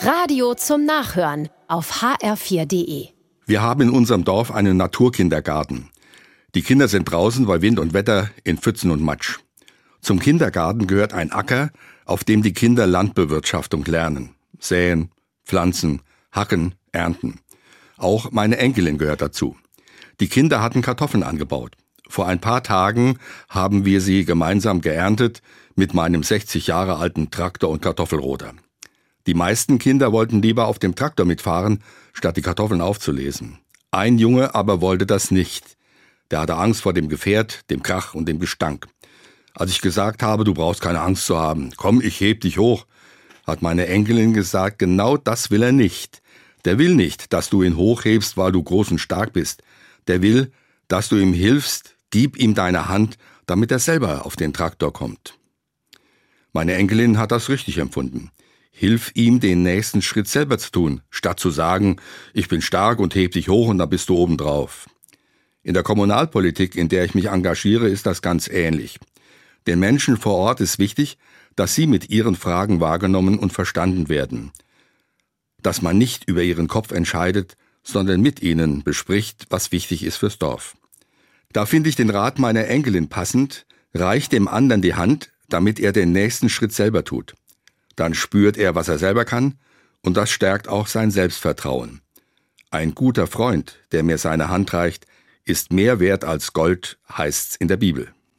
Radio zum Nachhören auf hr4.de. Wir haben in unserem Dorf einen Naturkindergarten. Die Kinder sind draußen bei Wind und Wetter in Pfützen und Matsch. Zum Kindergarten gehört ein Acker, auf dem die Kinder Landbewirtschaftung lernen. Säen, pflanzen, hacken, ernten. Auch meine Enkelin gehört dazu. Die Kinder hatten Kartoffeln angebaut. Vor ein paar Tagen haben wir sie gemeinsam geerntet mit meinem 60 Jahre alten Traktor und Kartoffelroder. Die meisten Kinder wollten lieber auf dem Traktor mitfahren, statt die Kartoffeln aufzulesen. Ein Junge aber wollte das nicht. Der hatte Angst vor dem Gefährt, dem Krach und dem Gestank. Als ich gesagt habe, du brauchst keine Angst zu haben, komm, ich heb dich hoch, hat meine Enkelin gesagt, genau das will er nicht. Der will nicht, dass du ihn hochhebst, weil du groß und stark bist. Der will, dass du ihm hilfst, gib ihm deine Hand, damit er selber auf den Traktor kommt. Meine Enkelin hat das richtig empfunden. Hilf ihm, den nächsten Schritt selber zu tun, statt zu sagen, ich bin stark und heb dich hoch und dann bist du oben drauf. In der Kommunalpolitik, in der ich mich engagiere, ist das ganz ähnlich. Den Menschen vor Ort ist wichtig, dass sie mit ihren Fragen wahrgenommen und verstanden werden. Dass man nicht über ihren Kopf entscheidet, sondern mit ihnen bespricht, was wichtig ist fürs Dorf. Da finde ich den Rat meiner Enkelin passend, reicht dem anderen die Hand, damit er den nächsten Schritt selber tut. Dann spürt er, was er selber kann, und das stärkt auch sein Selbstvertrauen. Ein guter Freund, der mir seine Hand reicht, ist mehr wert als Gold, heißt's in der Bibel.